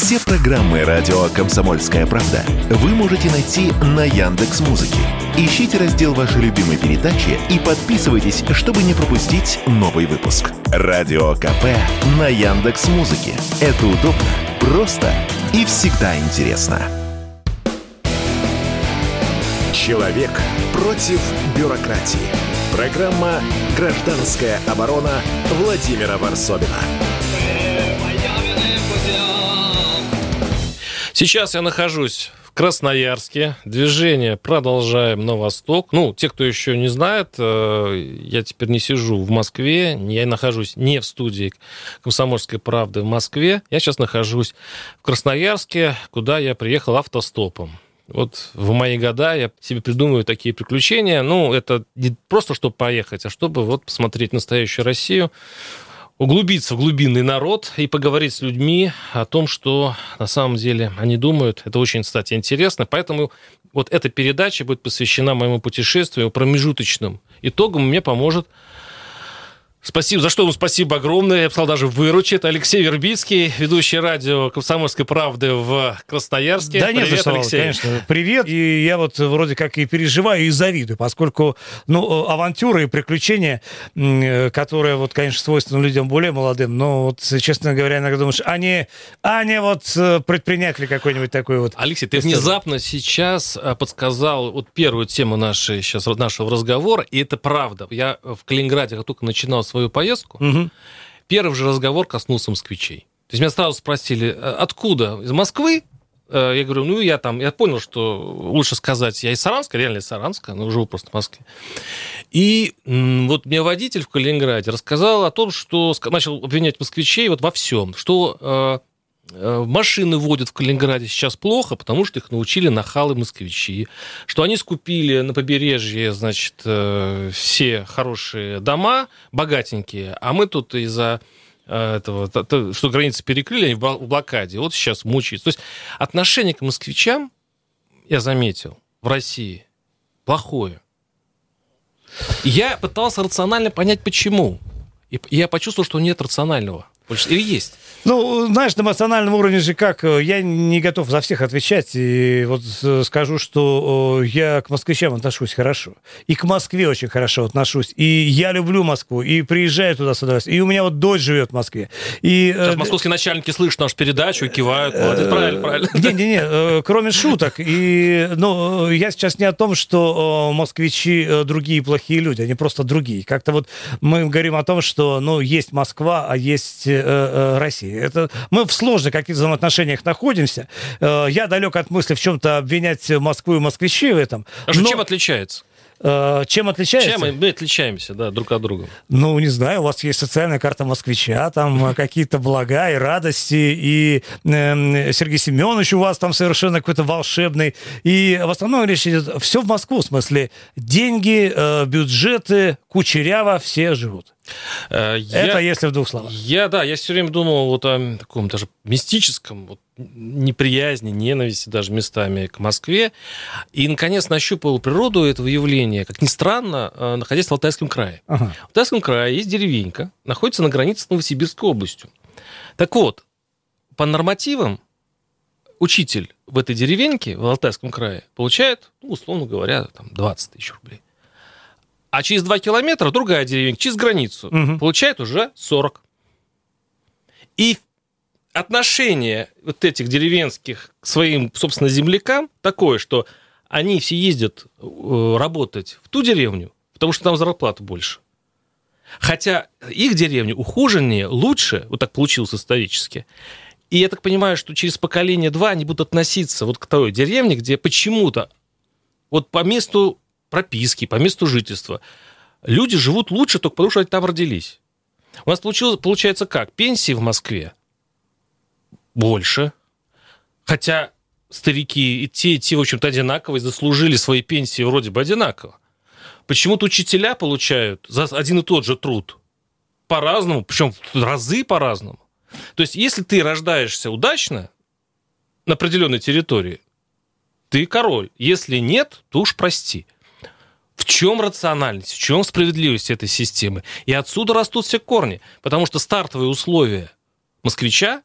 Все программы радио Комсомольская правда вы можете найти на Яндекс Музыке. Ищите раздел вашей любимой передачи и подписывайтесь, чтобы не пропустить новый выпуск. Радио КП на Яндекс Музыке. Это удобно, просто и всегда интересно. Человек против бюрократии. Программа «Гражданская оборона» Владимира Варсобина. Сейчас я нахожусь в Красноярске. Движение продолжаем на восток. Ну, те, кто еще не знает, э, я теперь не сижу в Москве, я нахожусь не в студии «Комсомольской правды» в Москве. Я сейчас нахожусь в Красноярске, куда я приехал автостопом. Вот в мои года я себе придумываю такие приключения. Ну, это не просто, чтобы поехать, а чтобы вот посмотреть настоящую Россию, углубиться в глубинный народ и поговорить с людьми о том, что на самом деле они думают. Это очень, кстати, интересно. Поэтому вот эта передача будет посвящена моему путешествию, промежуточным итогам. Мне поможет Спасибо, за что ему спасибо огромное. Я бы сказал, даже выручит. Алексей Вербицкий, ведущий радио «Комсомольской правды» в Красноярске. Да нет, Привет, Алексей. конечно. Привет. И я вот вроде как и переживаю, и завидую, поскольку, ну, авантюры и приключения, э, которые, вот, конечно, свойственны людям более молодым, но вот, честно говоря, иногда думаешь, а не, а не вот э, предприниматель какой-нибудь такой вот. Алексей, ты внезапно сейчас подсказал вот первую тему нашей, сейчас, нашего разговора, и это правда. Я в Калининграде, как только начинал свою поездку, Мгм. первый же разговор коснулся москвичей. То есть меня сразу спросили, «А откуда? Из Москвы? Э, Я говорю, ну, я там, я понял, что лучше сказать, я из Саранска, реально из Саранска, но живу просто в Москве. И вот мне водитель в Калининграде рассказал о том, что начал обвинять москвичей вот во всем, что э, э, машины водят в Калининграде сейчас плохо, потому что их научили нахалы москвичи, что они скупили на побережье, значит, э, все хорошие дома, богатенькие, а мы тут из-за э, этого, что границы перекрыли, они в бл- в блокаде, вот сейчас мучаются. То есть отношение к москвичам, я заметил, в России плохое. Я пытался рационально понять, почему. И я почувствовал, что нет рационального. Больше- Или есть? Ну, знаешь, на эмоциональном уровне же как, э, я не готов за всех отвечать, и вот э, скажу, что я к москвичам отношусь хорошо, и к Москве очень хорошо отношусь, и я люблю Москву, и приезжаю туда с удовольствием, и у меня вот дочь живет в Москве. И, э, Сейчас московские начальники слышат нашу передачу и кивают. Молодец, правильно, правильно. Не-не-не, кроме шуток. И, ну, я сейчас не о том, что москвичи другие плохие люди, они просто другие. Как-то вот мы говорим о том, что, ну, есть Москва, а есть э, э, Россия. Это мы в сложных каких-то взаимоотношениях находимся. Э, Я далек от мысли в чем-то обвинять Москву и москвичей в этом. Хорошо, Но, чем отличается? э, чем отличается? Чем мы, отличаемся, да, друг от друга? Ну, не знаю, у вас есть социальная карта москвича, там э, какие-то блага и радости, и эм, Сергей Семенович у вас там совершенно какой-то волшебный. И в основном речь идет все в Москву, в смысле деньги, э, бюджеты, кучеряво все живут. Э, я- Это если в двух словах. Я, да, я все время думал вот о таком даже мистическом, вот, неприязни, ненависти даже местами к Москве. И, наконец, нащупал природу этого явления, как ни странно, э, находясь в Алтайском крае. Ага. В Алтайском крае есть деревенька, находится на границе с Новосибирской областью. Так вот, по нормативам учитель в этой деревеньке, в Алтайском крае, получает, ну, условно говоря, там, 20 тысяч рублей. А через 2 километра другая деревенька, через границу, Мгм. получает уже 40. И отношение вот этих деревенских к своим, собственно, землякам такое, что они все ездят э, работать в ту деревню, потому что там зарплата больше. Хотя их деревня ухоженнее, лучше, вот так получилось исторически. И я так понимаю, что через поколение два они будут относиться вот к той деревне, где почему-то вот по месту прописки, по месту жительства люди живут лучше только потому, что они там родились. У нас получилось, получается как? Пенсии в Москве больше. Хотя старики и те, и те, в общем-то, одинаковые, заслужили свои пенсии вроде бы одинаково. Почему-то учителя получают за один и тот же труд по-разному, причем в разы по-разному. То есть, если ты рождаешься удачно на определенной территории, ты король. Если нет, то уж прости. В чем рациональность, в чем справедливость этой системы? И отсюда растут все корни. Потому что стартовые условия москвича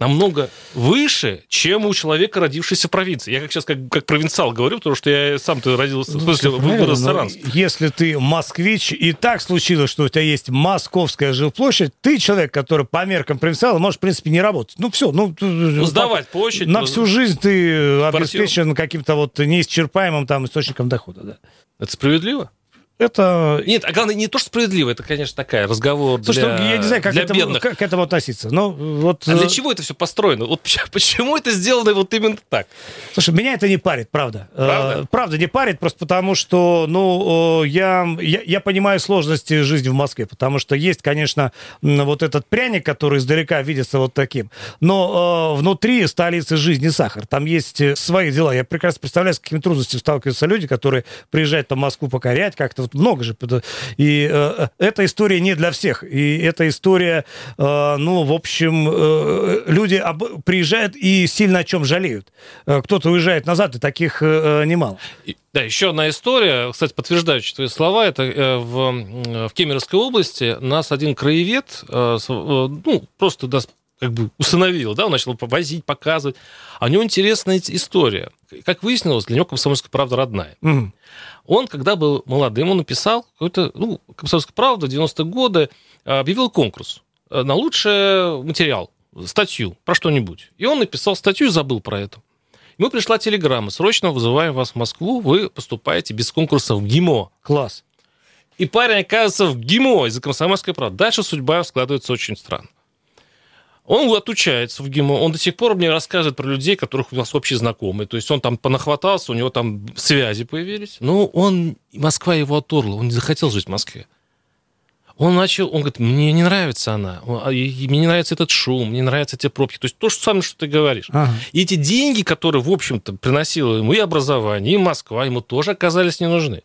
намного выше, чем у человека, родившегося в провинции. Я как сейчас как, как провинциал говорю, потому что я сам-то родился, в смысле, вырос в Саранске. Если ты москвич, и так случилось, что у тебя есть московская жилплощадь, ты человек, который по меркам провинциала можешь, в принципе, не работать. Ну, все. Ну, ну сдавать площадь. На всю жизнь ты обеспечен каким-то вот неисчерпаемым там источником дохода. Да. Это справедливо? Это... Нет, а главное, не то, что справедливо, это, конечно, такая разговор Слушай, для, ну, я не знаю, как для этому, бедных. Как к этому относиться. Но вот... А для чего это все построено? Вот почему это сделано вот именно так? Слушай, меня это не парит, правда. Правда? Правда не парит, просто потому что, ну, я, я, я понимаю сложности жизни в Москве, потому что есть, конечно, вот этот пряник, который издалека видится вот таким, но э, внутри столицы жизни сахар. Там есть свои дела. Я прекрасно представляю, с какими трудностями сталкиваются люди, которые приезжают в Москву покорять как-то вот много же. И э, эта история не для всех. И эта история, э, ну, в общем, э, люди об, приезжают и сильно о чем жалеют. Э, кто-то уезжает назад, и таких э, немало. И, да, еще одна история, кстати, подтверждающая твои слова, это э, в, в Кемеровской области нас один краевед, э, э, ну, просто да, как бы усыновил, да, он начал повозить, показывать. А у него интересная история. Как выяснилось, для него комсомольская правда родная. Мгм. Он, когда был молодым, он написал какой-то, ну, комсомольская правда, 90-е годы, э, объявил конкурс э, на лучший материал, статью, про что-нибудь. И он написал статью и забыл про это. Ему пришла телеграмма, срочно вызываем вас в Москву, вы поступаете без конкурса в ГИМО. Класс. И парень оказывается в ГИМО из-за комсомольской правды. Дальше судьба складывается очень странно. Он отучается в ГИМО, он до сих пор мне рассказывает про людей, которых у нас общие знакомые. То есть он там понахватался, у него там связи появились. Но он, Москва его отторгла, он не захотел жить в Москве. Он начал, он говорит, мне не нравится она, а, мне не нравится этот шум, мне не нравятся эти пробки. То есть то же самое, что ты говоришь. Ага. И эти деньги, которые, в общем-то, приносило ему и образование, и Москва, ему тоже оказались не нужны.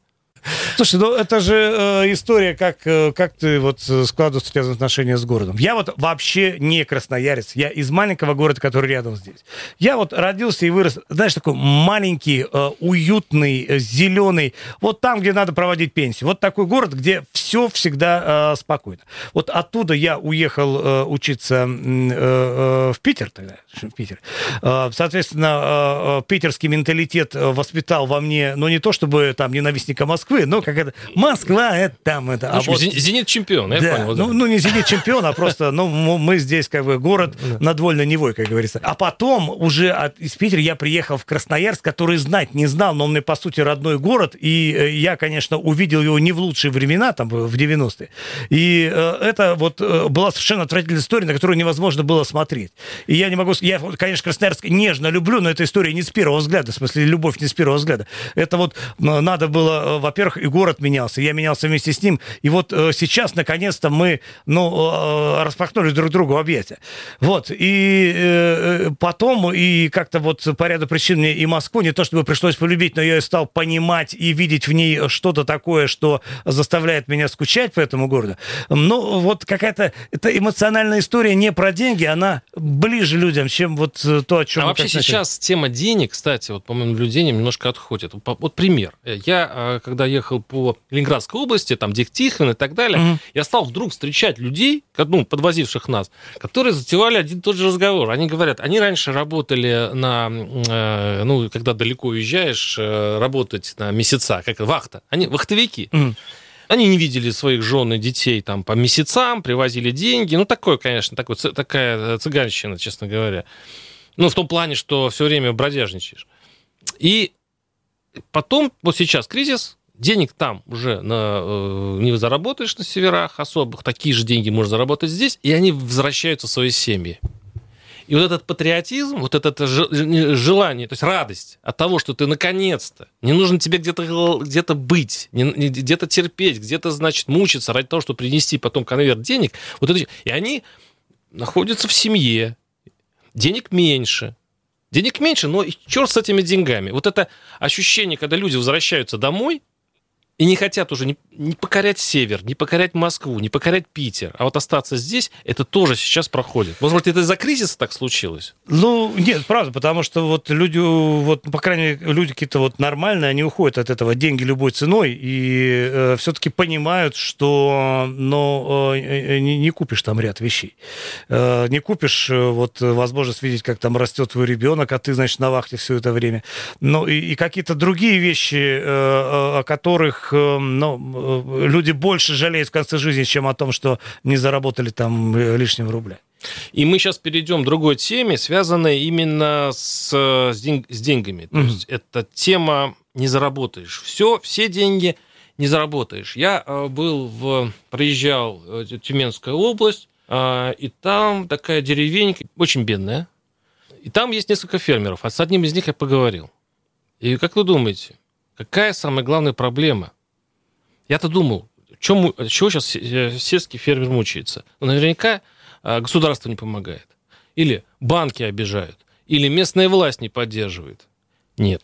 Слушай, ну это же э, история, как, э, как ты вот э, складываешь связаны отношения с городом. Я вот вообще не красноярец. Я из маленького города, который рядом здесь. Я вот родился и вырос, знаешь, такой маленький, э, уютный, э, зеленый. Вот там, где надо проводить пенсию. Вот такой город, где все всегда э, спокойно. Вот оттуда я уехал э, учиться э, э, в Питер тогда, в Питер. Э, соответственно, э, э, питерский менталитет э, воспитал во мне, ну не то чтобы там ненавистника Москвы, но как это, Москва, это там, это. Общем, вот- «Зен- Зенит чемпион, я да, понял. вот ну, ну, не зенит чемпион, а просто, ну, мы здесь как бы город над вольной Невой, как говорится. А потом уже от, из Питера я приехал в Красноярск, который знать не знал, но он мне, по сути, родной город, и я, конечно, увидел его не в лучшие времена, там, в 90-е. И э, это вот э, была совершенно отвратительная история, на которую невозможно было смотреть. И я не могу... Я, конечно, Красноярск нежно люблю, но эта история не с первого взгляда, в смысле, любовь не с первого взгляда. Это вот надо было, э, во-первых, и город менялся, я менялся вместе с ним. И вот сейчас, наконец-то, мы, ну, распахнули друг другу объятия. Вот. И потом, и как-то вот по ряду причин мне и Москву не то чтобы пришлось полюбить, но я стал понимать и видеть в ней что-то такое, что заставляет меня скучать по этому городу. Ну, вот какая-то это эмоциональная история не про деньги, она ближе людям, чем вот э, то, о чем А мы вообще сейчас тема денег, кстати, вот по моим наблюдениям, немножко отходит. Вот пример. Я, э, когда ехал по Ленинградской области, там, Дегтихин и так далее, Мгм. я стал вдруг встречать людей, ну, подвозивших нас, которые затевали один и тот же разговор. Они говорят, они раньше работали на, э, ну, когда далеко уезжаешь, э, работать на месяца, как вахта. Они вахтовики. Мгм. Они не видели своих жен и детей там по месяцам, привозили деньги. Ну, такое, конечно, такой, цы- такая цыганщина, честно говоря. Ну, в том плане, что все время бродяжничаешь. И потом, вот сейчас кризис, денег там уже на, э, не заработаешь на северах особых, такие же деньги можно заработать здесь, и они возвращаются в свои семьи. И вот этот патриотизм, вот это желание, то есть радость от того, что ты наконец-то, не нужно тебе где-то где быть, где-то терпеть, где-то, значит, мучиться ради того, чтобы принести потом конверт денег. Вот это, и они находятся в семье, денег меньше. Денег меньше, но черт с этими деньгами. Вот это ощущение, когда люди возвращаются домой, и не хотят уже не, покорять север, не покорять Москву, не покорять Питер, а вот остаться здесь, это тоже сейчас проходит. Может быть, это из-за кризиса так случилось? Ну, нет, правда, потому что вот люди, вот, по крайней мере, люди какие-то вот нормальные, они уходят от этого деньги любой ценой и э, все-таки понимают, что, ну, э, не, не купишь там ряд вещей. Э, не купишь э, вот возможность видеть, как там растет твой ребенок, а ты, значит, на вахте все это время. Ну, и, и какие-то другие вещи, э, о которых Э, ну, э, люди больше жалеют в конце жизни, чем о том, что не заработали там э, лишнего рубля. И мы сейчас перейдем к другой теме, связанной именно с, с, день, с деньгами. То mm-hmm. есть это тема не заработаешь. Все, все деньги не заработаешь. Я был в, проезжал в Тюменскую область, и там такая деревенька, очень бедная. И там есть несколько фермеров, а с одним из них я поговорил. И как вы думаете, какая самая главная проблема? Я-то думал, чем, чего сейчас сельский фермер мучается? Ну, наверняка а, государство не помогает. Или банки обижают. Или местная власть не поддерживает. Нет.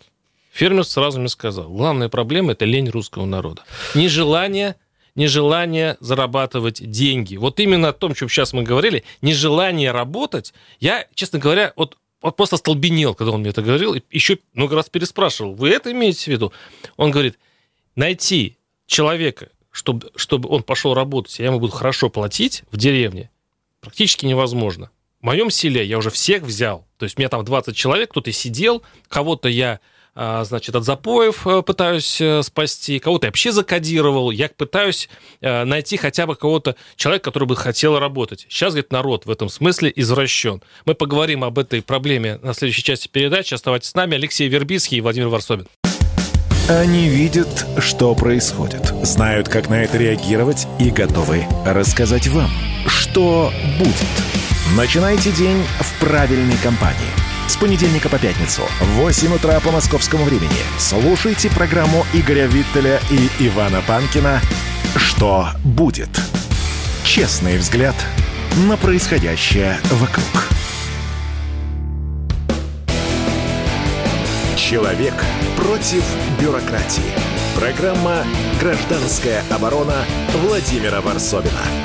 Фермер сразу мне сказал, главная проблема – это лень русского народа. Нежелание нежелание зарабатывать деньги. Вот именно о том, чем сейчас мы говорили, нежелание работать. Я, честно говоря, вот, вот просто столбенел, когда он мне это говорил, и еще много раз переспрашивал, вы это имеете в виду? Он говорит, найти человека, чтобы, чтобы он пошел работать, я ему буду хорошо платить в деревне, практически невозможно. В моем селе я уже всех взял. То есть у меня там 20 человек, кто-то сидел, кого-то я а, значит, от запоев э, пытаюсь э, спасти, кого-то я вообще закодировал, я пытаюсь э, найти хотя бы кого-то, человека, который бы хотел работать. Сейчас, говорит, народ в этом смысле извращен. Мы поговорим об этой проблеме на следующей части передачи. Оставайтесь с нами. Алексей Вербицкий и Владимир Варсобин. Они видят, что происходит, знают, как на это реагировать и готовы рассказать вам, что будет. Начинайте день в правильной компании. С понедельника по пятницу в 8 утра по московскому времени слушайте программу Игоря Виттеля и Ивана Панкина «Что будет?». Честный взгляд на происходящее вокруг. Человек против бюрократии. Программа «Гражданская оборона» Владимира Варсовина.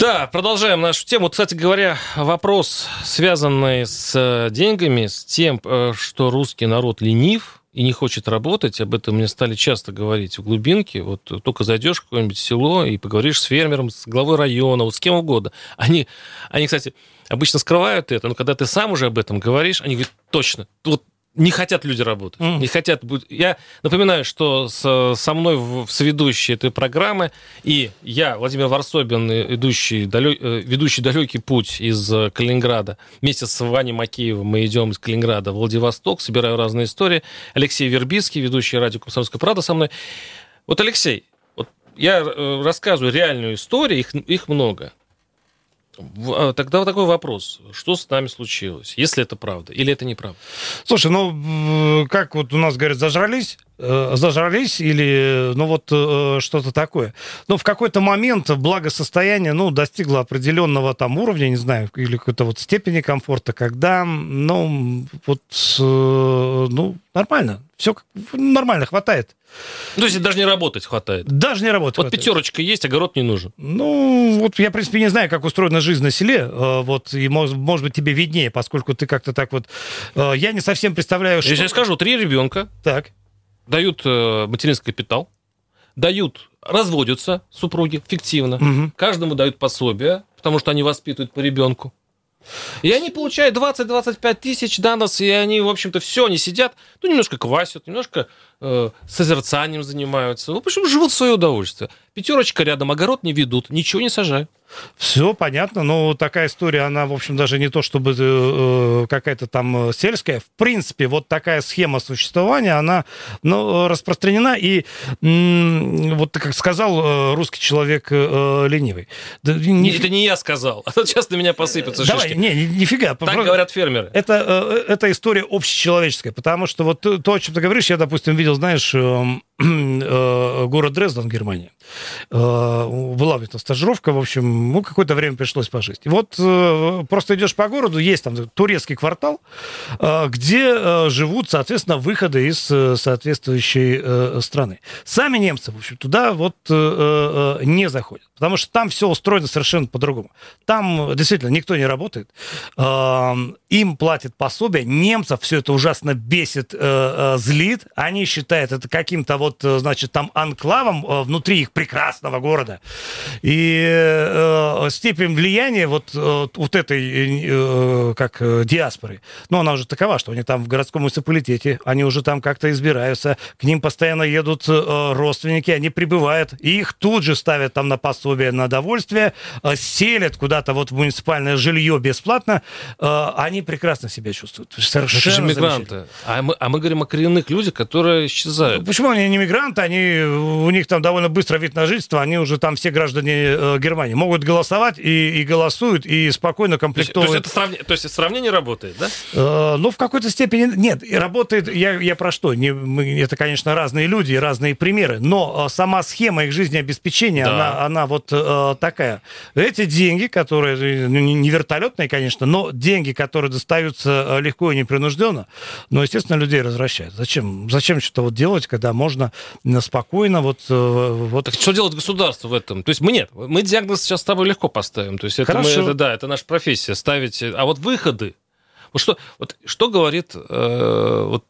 Да, продолжаем нашу тему. Кстати говоря, вопрос, связанный с э, деньгами, с тем, э, что русский народ ленив и не хочет работать, об этом мне стали часто говорить в глубинке. Вот только зайдешь в какое-нибудь село и поговоришь с фермером, с главой района, вот с кем угодно. Они, они кстати, обычно скрывают это, но когда ты сам уже об этом говоришь, они говорят, точно, вот не хотят люди работать, mm. не хотят быть. Я напоминаю, что с, со мной в, в соведущей этой программы и я, Владимир Варсобин, идущий, далек, э, ведущий далекий путь из э, Калининграда, вместе с Ваней Макеевым мы идем из Калининграда в Владивосток, собираю разные истории. Алексей Вербицкий, ведущий радио «Комсомольская правда» со мной. Вот, Алексей, вот я э, рассказываю реальную историю, их, их много. А, тогда вот такой вопрос. Что с нами случилось? Если это правда или это неправда? Слушай, ну, как вот у нас говорят, зажрались, э, зажрались или, ну, вот э, что-то такое. Но в какой-то момент благосостояние, ну, достигло определенного там уровня, не знаю, или какой-то вот степени комфорта, когда, ну, вот, э, ну, нормально. Все нормально, хватает. Ну, то есть даже не работать хватает. Даже не работать. Вот хватает. пятерочка есть, огород не нужен. Ну, вот я, в принципе, не знаю, как устроена жизнь на селе. Э, вот, и, может, может быть, тебе виднее, поскольку ты как-то так вот... Э, я не совсем представляю, что... Если я скажу, три ребенка так. Дают э, материнский капитал, дают, разводятся супруги фиктивно, угу. каждому дают пособие, потому что они воспитывают по ребенку. И они получают 20-25 тысяч данных, и они, в общем-то, все, они сидят, ну, немножко квасят, немножко э, созерцанием занимаются. Ну, почему живут в свое удовольствие. Пятерочка рядом, огород не ведут, ничего не сажают. Все понятно, но такая история, она, в общем, даже не то чтобы э, какая-то там э, сельская. В принципе, вот такая схема существования, она ну, распространена. И м- вот, как сказал э, русский человек э, ленивый. Да, не... Это не я сказал, а сейчас на меня посыпятся Давай, шишки. не, нифига. Так говорят фермеры. Это, э, это история общечеловеческая, потому что вот то, о чем ты говоришь, я, допустим, видел, знаешь, эм, город Дрезден, Германия. Э, была у меня стажировка, в общем, ну, какое-то время пришлось пожить. Вот э, просто идешь по городу, есть там турецкий квартал, э, где э, живут, соответственно, выходы из э, соответствующей э, страны. Сами немцы, в общем, туда вот э, э, не заходят, потому что там все устроено совершенно по-другому. Там действительно никто не работает, э, им платят пособие, немцев все это ужасно бесит, э, э, злит, они считают это каким-то вот, э, значит, там анклавом э, внутри их прекрасного города. И э, степень влияния вот, э, вот этой, э, как диаспоры, ну, она уже такова, что они там в городском муниципалитете, они уже там как-то избираются, к ним постоянно едут э, родственники, они прибывают, и их тут же ставят там на пособие, на довольствие, э, селят куда-то вот в муниципальное жилье бесплатно, э, они прекрасно себя чувствуют. Совершенно Это же мигранты. А мы, а мы говорим о коренных людях, которые исчезают. Почему они не мигранты? Они, у них там довольно быстро вид на жительство, они уже там все граждане э, Германии. Могут голосовать и, и голосуют, и спокойно То есть, то, есть комплектуют. это сравни- то есть сравнение работает, да? Э, ну, в какой-то степени нет. Работает, я, я про что? Не, мы, это, конечно, разные люди, и разные примеры, но э, сама схема их жизнеобеспечения, Да. она, она вот э, такая. Эти деньги, которые, ну, не вертолетные, конечно, но деньги, которые достаются э, легко и непринужденно, но, естественно, людей развращают. Зачем? Зачем что-то вот делать, когда можно м, спокойно вот... э, вот что делать государство в этом? То есть мы нет, мы диагноз сейчас с тобой легко поставим. То есть это, мы, это да, это наша профессия ставить. А вот выходы. Вот что, вот что говорит, э, вот,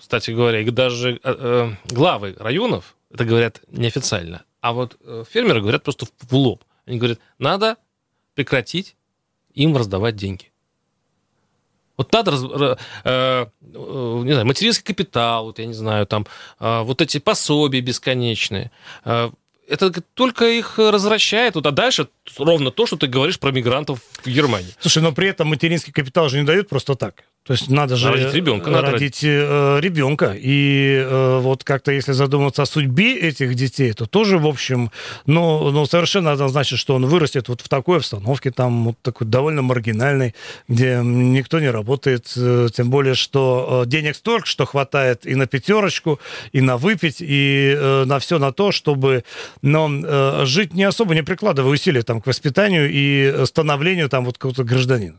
кстати говоря, даже э, э, главы районов, это говорят неофициально, а вот э, фермеры говорят просто в, в лоб. Они говорят, надо прекратить им раздавать деньги. Вот надо, э, э, не знаю, материнский капитал, вот я не знаю, там, э, вот эти пособия бесконечные. Э, это только их развращает. Вот, а дальше ровно то, что ты говоришь про мигрантов в Германии. Слушай, но при этом материнский капитал же не дают просто так. То есть надо же Родить ребенка, надо родить э, ребенка. И э, вот как-то если задуматься о судьбе этих детей, то тоже, в общем, ну, ну, совершенно однозначно, что он вырастет вот в такой обстановке, там вот такой довольно маргинальной, где никто не работает, э, тем более, что э, денег столько, что хватает и на пятерочку, и на выпить, и э, на все на то, чтобы но, э, жить не особо не прикладывая усилия там, к воспитанию и становлению там вот какого-то гражданина.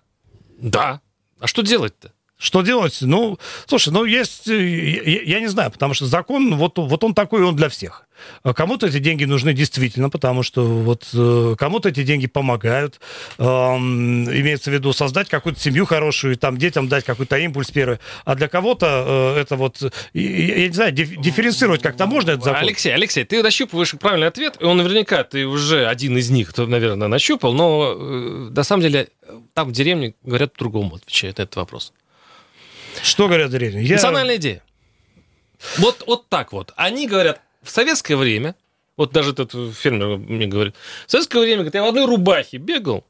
Да. А что делать-то? Что делать? Ну, слушай, ну есть, э, я, я не знаю, потому что закон, вот, вот он такой, он для всех. А Кому-то эти деньги нужны действительно, потому что вот э, кому-то эти деньги помогают. Эм, имеется в виду создать какую-то семью хорошую, и там детям дать какой-то импульс первый. А для кого-то э, это вот, и- я не знаю, диф- дифференцировать как-то можно этот закон? Алексей, Алексей, ты нащупываешь правильный ответ, и он наверняка ты уже один из них, кто, наверное, нащупал, но э, на самом деле там в деревне говорят по-другому, отвечает на этот вопрос. Что говорят деревни? Я- Национальная идея. Вот, вот так вот. Они говорят, в советское время, вот даже этот фермер мне говорит, в советское время, говорит, я в одной рубахе бегал,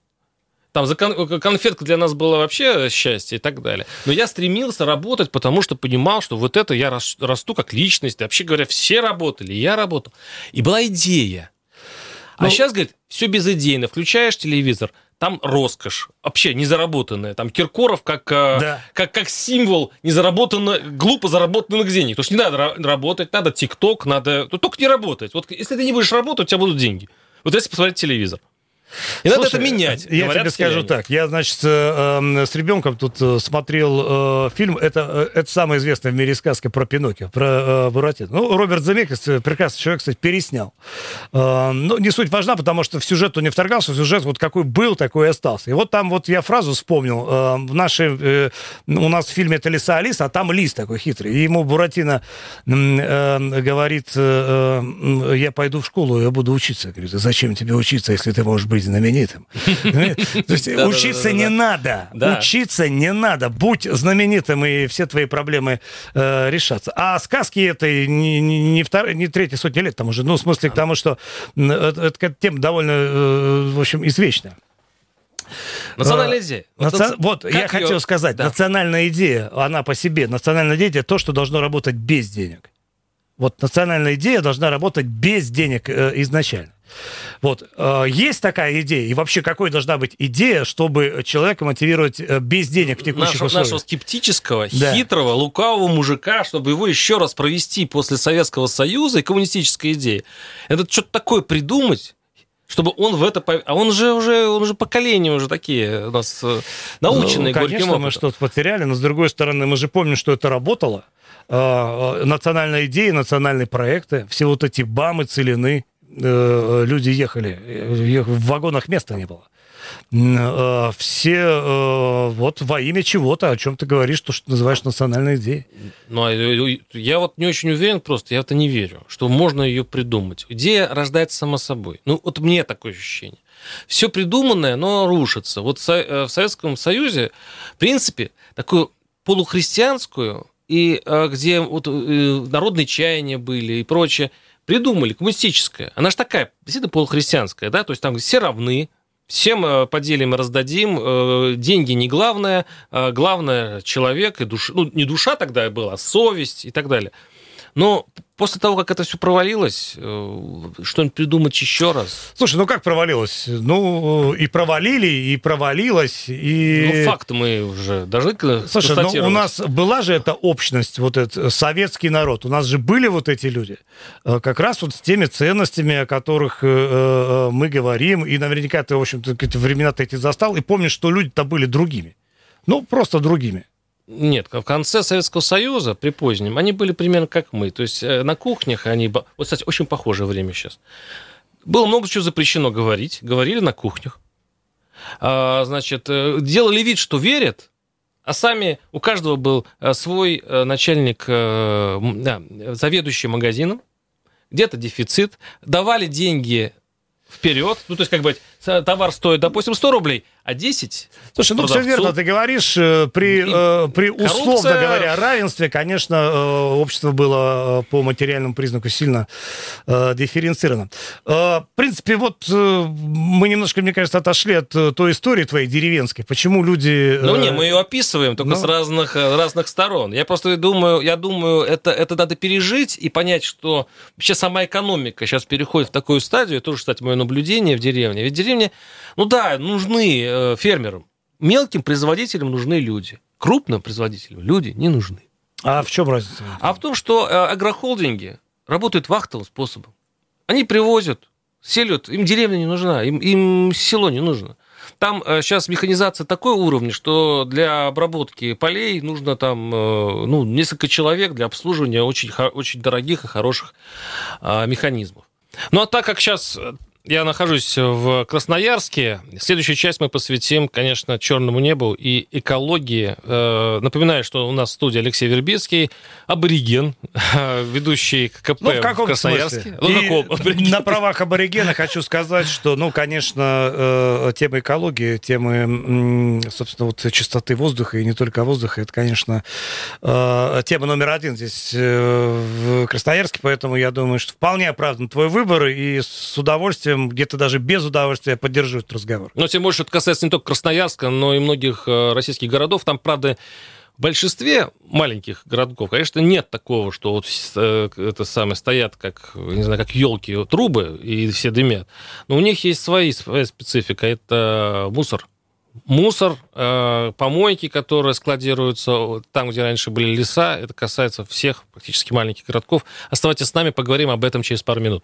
там за кон- конфетка для нас была вообще счастье и так далее. Но я стремился работать, потому что понимал, что вот это я рас- расту как личность. И вообще говоря, все работали, я работал. И была идея. А Ну- сейчас, говорит, все безыдейно. Включаешь телевизор, там роскошь, вообще незаработанная. Там Киркоров как, э, Да. как, как символ незаработанных, глупо заработанных денег. Потому что не надо ра- работать, надо ТикТок, надо... Ну, только не работать. Вот если ты не будешь работать, у тебя будут деньги. Вот если посмотреть телевизор. И надо Слушай, это менять. Я говорят тебе скажу так. Я, значит, э, э, с ребенком тут э, смотрел э, фильм. Это, э, это самая известная в мире сказка про Пиноккио, про э, Буратино. Ну, Роберт Земекис, э, прекрасный человек, кстати, переснял. Э, ну, не суть важна, потому что в сюжет он не вторгался. Сюжет вот какой был, такой и остался. И вот там вот я фразу вспомнил. Э, в нашей, э, у нас в фильме это Лиса Алиса, а там Лис такой хитрый. И ему Буратино э, говорит, э, я пойду в школу, я буду учиться. Говорит, «А зачем тебе учиться, если ты можешь быть знаменитым? То есть учиться не надо. Учиться не надо. Будь знаменитым, и все твои проблемы э, решатся. А сказки это не, третья сотня лет, там уже, ну, в смысле к тому, что это, это тема довольно, э, в общем, извечная. Национальная идея. Наци- Вот, как я её- хотел сказать, Да. национальная идея, она по себе, национальная идея то, что должно работать без денег. Вот национальная идея должна работать без денег э, изначально. Вот. Э, есть такая идея? И вообще, какой должна быть идея, чтобы человека мотивировать э, без денег в текущих нашего, условиях? нашего скептического, да. хитрого, лукавого мужика, чтобы его еще раз провести после Советского Союза и коммунистической идеи. Это что-то такое придумать, чтобы он в это... А он же уже, он же поколение уже такие у нас э, наученные ну, конечно, мы что-то потеряли, но с другой стороны, мы же помним, что это работало. Национальная идея, национальные проекты, все вот эти БАМы, целины, люди ехали, в вагонах места не было. Э, все э, вот во имя чего-то, о чем ты говоришь, то, что называешь национальной идеей. Ну, а, э, я вот не очень уверен просто, я в это не верю, что можно ее придумать. Идея рождается сама собой. Ну, вот мне такое ощущение. Все придуманное, но рушится. Вот в Советском Союзе, в принципе, такую полухристианскую, и где вот народные чаяния были и прочее, придумали, коммунистическая. Она же такая, действительно полухристианская, да, то есть там все равны, Всем э, поделим и раздадим. Э, деньги не главное, э, главное человек и душа. Ну, не душа тогда была, а совесть и так далее. Но после того, как это все провалилось, э, что-нибудь придумать еще раз? Слушай, ну как провалилось? Ну, и провалили, и провалилось, и... Ну, факт мы уже должны Слушай, ну у нас была же эта общность, вот этот советский народ. У нас же были вот эти люди. Э, как раз вот с теми ценностями, о которых э, мы говорим. И наверняка ты, в общем-то, времена-то эти застал, и помнишь, что люди-то были другими. Ну, просто другими. Нет, в конце Советского Союза, при позднем, они были примерно как мы. То есть э, на кухнях они... Вот, кстати, очень похожее время сейчас. Было много чего запрещено говорить. Говорили на кухнях. А, значит, э, делали вид, что верят, а сами у каждого был э, свой начальник, да, заведующий магазином, где-то дефицит, давали деньги вперед, ну, то есть, как бы, товар стоит, допустим, 100 рублей, а 10 Слушай, ну все верно, ты говоришь, э, при, э, при условно говоря равенстве, конечно, э, общество было по материальному признаку сильно дифференцировано. В принципе, вот мы немножко, мне кажется, отошли от той истории твоей деревенской. Почему люди... Ну не, мы ее описываем только Но... с разных, разных сторон. Я просто думаю, я думаю, это, это надо пережить и понять, что вообще сама экономика сейчас переходит в такую стадию, это тоже, кстати, мое наблюдение в деревне. Ведь деревне, ну да, нужны э, фермерам. Мелким производителям нужны люди. Крупным производителям люди не нужны. А в чем разница? А в том, что э, агрохолдинги работают вахтовым способом. Они привозят, селят, им деревня не нужна, им, им село не нужно. Там сейчас э, механизация такой уровня, что для обработки полей нужно там ну, несколько человек для обслуживания очень, очень дорогих и хороших механизмов. Ну а так как сейчас я нахожусь в Красноярске. Следующую часть мы посвятим, конечно, черному небу и экологии. Э, напоминаю, что у нас в студии Алексей Вербицкий, абориген, ведущий КП ну, в, каком в Красноярске. Ну, каком? На правах аборигена хочу сказать, что, ну, конечно, э, тема экологии, темы, собственно, вот чистоты воздуха и не только воздуха, это, конечно, э, тема номер один здесь в Красноярске, поэтому я думаю, что вполне оправдан твой выбор, и с удовольствием удовольствием, где-то даже без удовольствия поддержу этот разговор. Но тем больше это касается не только Красноярска, но и многих э, российских городов. Там, правда, в большинстве маленьких городков, конечно, нет такого, что вот э, это самое стоят как, не знаю, как елки, трубы и все дымят. Но у них есть свои, своя специфика. Это мусор. Мусор, э, помойки, которые складируются там, где раньше были леса, это касается всех практически маленьких городков. Оставайтесь с нами, поговорим об этом через пару минут.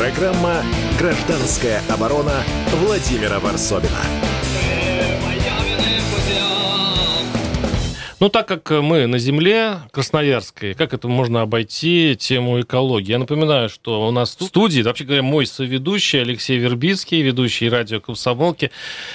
Программа «Гражданская оборона» Владимира Варсобина. Ну, так как мы на земле Красноярской, как это можно обойти тему экологии? Я напоминаю, что у нас в студии, вообще говоря, мой соведущий Алексей Вербицкий, ведущий радио «Комсомолки».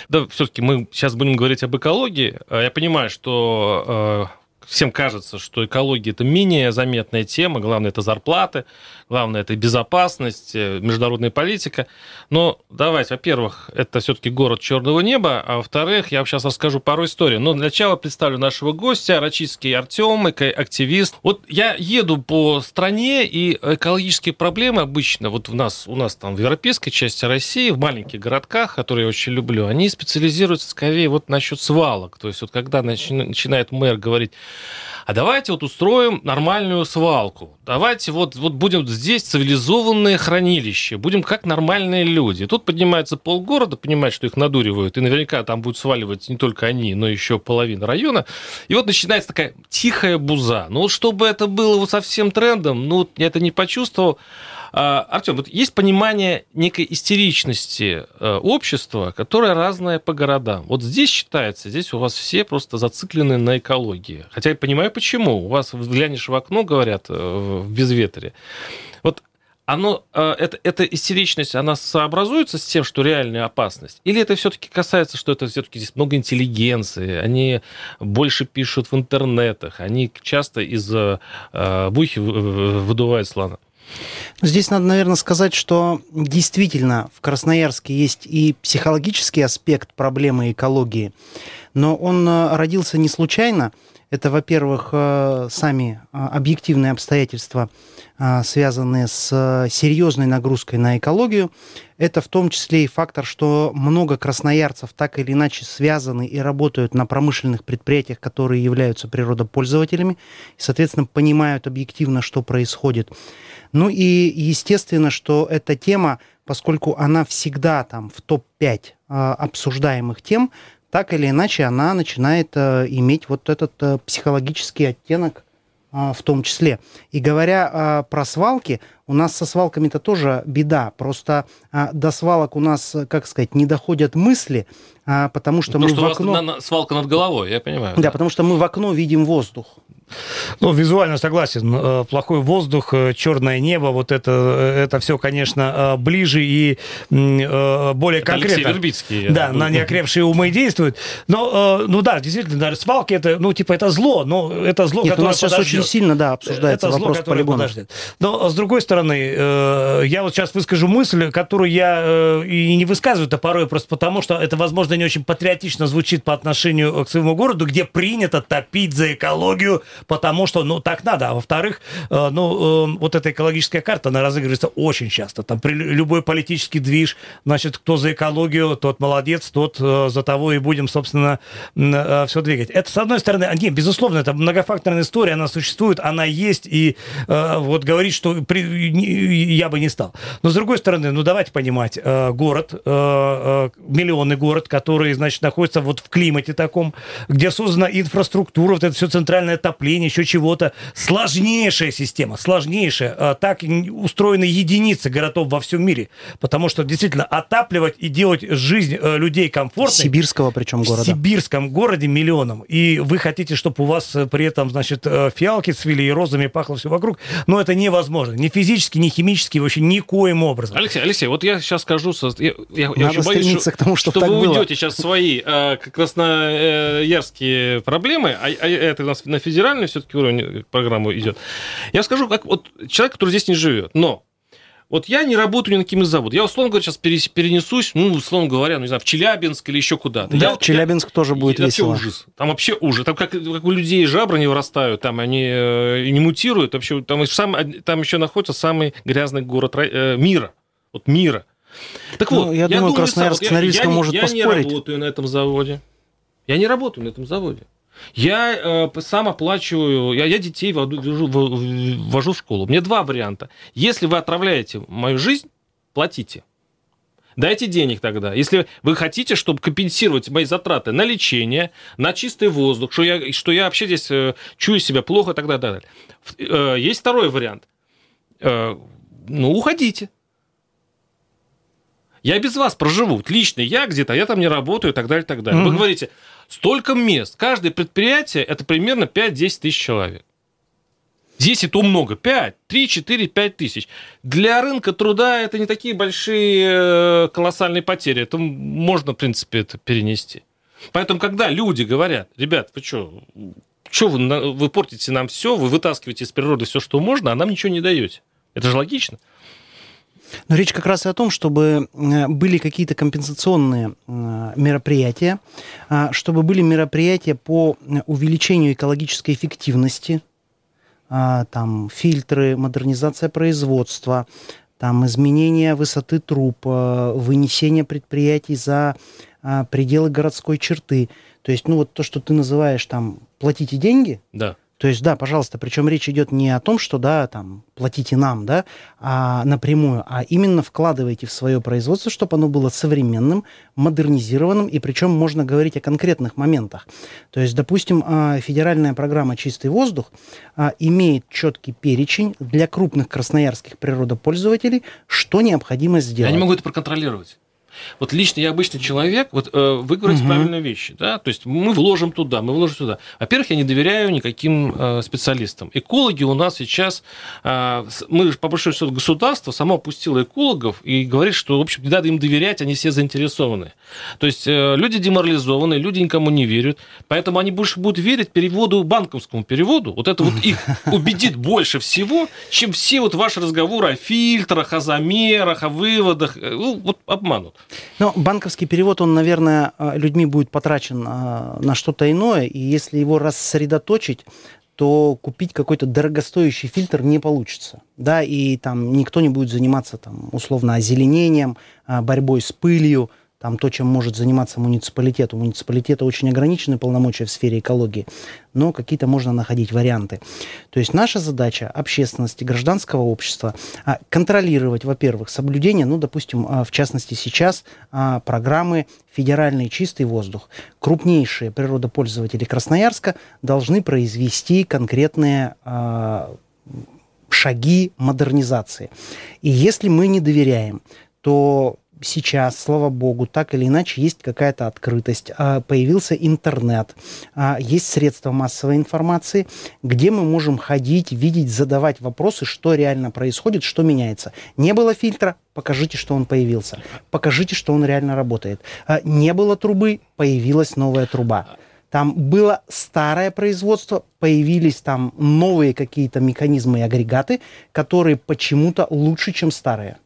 Да, все-таки мы сейчас будем говорить об экологии. Я понимаю, что э, всем кажется, что экология это менее заметная тема, главное это зарплаты, главное это безопасность, э, международная политика. Но давайте, во-первых, это все-таки город черного неба, а во-вторых, я вам сейчас расскажу пару историй. Но для начала представлю нашего гостя, рачистский Артем, активист. Вот я еду по стране, и экологические проблемы обычно, вот у нас, у нас там в европейской части России, в маленьких городках, которые я очень люблю, они специализируются скорее вот насчет свалок. То есть вот когда начинает мэр говорить, а давайте вот устроим нормальную свалку. Давайте вот, вот будем здесь цивилизованное хранилище, будем как нормальные люди. Тут поднимается полгорода, понимает, что их надуривают, и наверняка там будут сваливать не только они, но еще половина района. И вот начинается такая тихая буза. Ну вот чтобы это было вот совсем трендом, ну я это не почувствовал. А, Артем, вот есть понимание некой истеричности э, общества, которое разное по городам. Вот здесь считается, здесь у вас все просто зациклены на экологии. Хотя я понимаю, почему. У вас взглянешь в окно, говорят, э, в безветре. Вот оно, э, это, эта истеричность, она сообразуется с тем, что реальная опасность? Или это все-таки касается, что это все-таки здесь много интеллигенции, они больше пишут в интернетах, они часто из бухи выдувают слона? Здесь надо, наверное, сказать, что действительно в Красноярске есть и психологический аспект проблемы экологии, но он э, родился не случайно. Это, во-первых, э, сами э, объективные обстоятельства, связанные с серьезной нагрузкой на экологию. Это в том числе и фактор, что много красноярцев так или иначе связаны и работают на промышленных предприятиях, которые являются природопользователями, и, соответственно, понимают объективно, что происходит. Ну и естественно, что эта тема, поскольку она всегда там в топ-5 а, обсуждаемых тем, так или иначе она начинает а, иметь вот этот а, психологический оттенок а, в том числе. И говоря а, про свалки, у нас со свалками-то тоже беда. Просто а, до свалок у нас, как сказать, не доходят мысли, потому что ну, мы что в окно... У вас на, на, свалка над головой, я понимаю. Да, да, потому что мы в окно видим воздух. Ну, визуально согласен. Э, плохой воздух, э, черное небо, вот это, э, это все, конечно, ближе и более это конкретно. Алексей Вербицкий. Да, на неокрепшие умы действует. Но, ну да, действительно, даже свалки, это, ну, типа, это зло, но это зло, Нет, которое у нас подождет. сейчас очень сильно, да, обсуждается это вопрос зло, полигона. Подождет. Но, с другой стороны, я вот сейчас выскажу мысль, которую я и не высказываю-то порой просто потому, что это, возможно, не очень патриотично звучит по отношению к своему городу, где принято топить за экологию потому что, ну, так надо. А во-вторых, э, ну, э, вот эта экологическая карта, она разыгрывается очень часто. Там при любой политический движ, значит, кто за экологию, тот молодец, тот э, за того и будем, собственно, все двигать. Это, с одной стороны, нет, безусловно, это многофакторная история, она существует, она есть, и вот говорить, что я бы не стал. Но, с другой стороны, ну, давайте понимать, город, миллионный город, который, значит, находится вот в климате таком, где создана инфраструктура, вот это все центральное отопление, еще чего-то. Сложнейшая система, сложнейшая. А, так устроены единицы городов во всем мире. Потому что действительно отапливать и делать жизнь э, людей комфортной. Сибирского причем города. В сибирском городе миллионом. И вы хотите, чтобы у вас э, при этом, значит, э, фиалки цвели и розами пахло все вокруг. Но это невозможно. Ни физически, ни химически, вообще никоим образом. Алексей, Алексей, вот я сейчас скажу, я, я, я очень боюсь, что, к тому, что вы было. уйдете сейчас свои э, красноярские проблемы, а, а это у нас на федеральной все-таки все-таки уровень программы идет. Я скажу, как вот человек, который здесь не живет, но вот я не работаю ни на каким из заводов. Я, условно говоря, сейчас перенесусь, ну, условно говоря, ну, не знаю, в Челябинск или еще куда-то. Да, я, в Челябинск я, тоже будет это весело. Вообще ужас. Там вообще ужас. Там как, как у людей жабры не вырастают, там они э, не мутируют. Вообще, там, сам, там еще находится самый грязный город э, мира. Вот мира. Так ну, вот, я, я думаю, Красноярск с Норильском может я поспорить. Я не работаю на этом заводе. Я не работаю на этом заводе. Я э, сам оплачиваю, я, я детей вожу, вожу в школу. Мне два варианта. Если вы отравляете мою жизнь, платите. Дайте денег тогда. Если вы хотите, чтобы компенсировать мои затраты на лечение, на чистый воздух, что я, что я вообще здесь э, чую себя плохо и так далее. Э, есть второй вариант. Э, ну, уходите. Я без вас проживу. Лично я где-то, я там не работаю и так далее, и так далее. Mm-hmm. Вы говорите, Столько мест. Каждое предприятие – это примерно 5-10 тысяч человек. Здесь и то много. 5, 3, 4, 5 тысяч. Для рынка труда это не такие большие э, колоссальные потери. Это можно, в принципе, это перенести. Поэтому, когда люди говорят, ребят, вы что, что вы, вы портите нам все, вы вытаскиваете из природы все, что можно, а нам ничего не даете. Это же логично. Но речь как раз и о том, чтобы э, были какие-то компенсационные э, мероприятия, а, чтобы были мероприятия по э, увеличению экологической эффективности, а, там фильтры, модернизация производства, там изменение высоты труб, вынесение предприятий за а, пределы городской черты. То есть, ну вот то, что ты называешь там платите деньги, Да. То есть, да, пожалуйста, причем речь идет не о том, что, да, там, платите нам, да, а напрямую, а именно вкладывайте в свое производство, чтобы оно было современным, модернизированным, и причем можно говорить о конкретных моментах. То есть, допустим, а, федеральная программа «Чистый воздух» а, имеет четкий перечень для крупных красноярских природопользователей, что необходимо сделать. Я не могу это проконтролировать. Вот лично я обычный человек, вот э, вы говорите Мгм. правильные вещи, да, то есть мы вложим туда, мы вложим туда. Во-первых, я не доверяю никаким э, специалистам. Экологи у нас сейчас, э, мы же, по большому счету, государство само опустило экологов и говорит, что, в общем, не надо им доверять, они все заинтересованы. То есть э, люди деморализованы, люди никому не верят, поэтому они больше будут верить переводу, банковскому переводу. Вот это вот их убедит больше всего, чем все вот ваши разговоры о фильтрах, о замерах, о выводах. Э, Ну, вот обманут. Но банковский перевод, он, наверное, э, людьми будет потрачен э, на что-то иное, и если его рассредоточить, то купить какой-то дорогостоящий фильтр не получится. Да, и там никто не будет заниматься там, условно озеленением, а, борьбой с пылью, там то, чем может заниматься муниципалитет. У муниципалитета очень ограничены полномочия в сфере экологии, но какие-то можно находить варианты. То есть наша задача общественности, гражданского общества а, контролировать, во-первых, соблюдение, ну, допустим, а, в частности сейчас а, программы «Федеральный чистый воздух». Крупнейшие природопользователи Красноярска должны произвести конкретные шаги модернизации. И если мы не доверяем, то сейчас, слава богу, так или иначе есть какая-то открытость, а, появился интернет, а, есть средства массовой информации, где мы можем ходить, видеть, задавать вопросы, что реально происходит, что меняется. Не было фильтра, покажите, что он появился. Покажите, что он реально работает. А, Не было трубы, появилась новая труба. Там было старое производство, появились там новые какие-то механизмы и агрегаты, которые почему-то лучше, чем старые.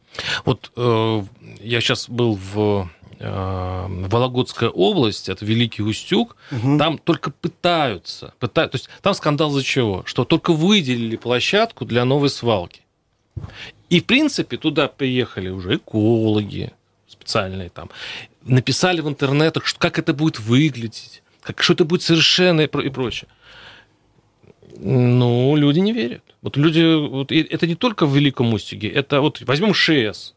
Вот э, я сейчас был в э, Вологодская область, это Великий Устюг, Мгм. там только пытаются, пытаются, то есть там скандал за чего? Что только выделили площадку для новой свалки. И, в принципе, туда приехали уже экологи специальные там, написали в интернетах, что, как это будет выглядеть, как, что это будет совершенно и, про- и прочее. Ну, люди не верят. Вот люди, вот, это не только в Великом Устюге, это вот возьмем ШС.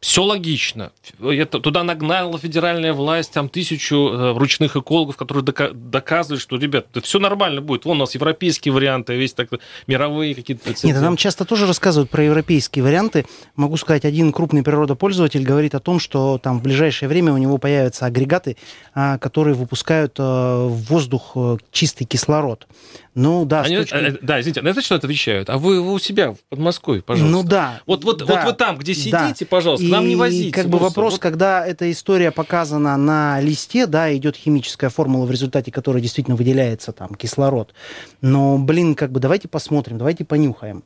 Все логично. Это, туда нагнала федеральная власть там тысячу э, ручных экологов, которые дока- доказывают, что, ребят, все нормально будет. Вон у нас европейские варианты, весь так мировые какие-то. Нет, а нам часто тоже рассказывают про европейские варианты. Могу сказать, один крупный природопользователь говорит о том, что там в ближайшее время у него появятся агрегаты, а, которые выпускают э, в воздух э, чистый кислород. Ну да, Они- точки- э, да, извините, на это что отвечают? А вы, вы у себя в Подмосковье, пожалуйста. Ну да. Вот, вот, да, вот вы там, где да. сидите, пожалуйста, к нам не И возите. как бы просто. вопрос, Вот когда эта история показана на листе, да, идет химическая формула, в результате которой действительно выделяется там кислород. Но, блин, как бы давайте посмотрим, давайте понюхаем.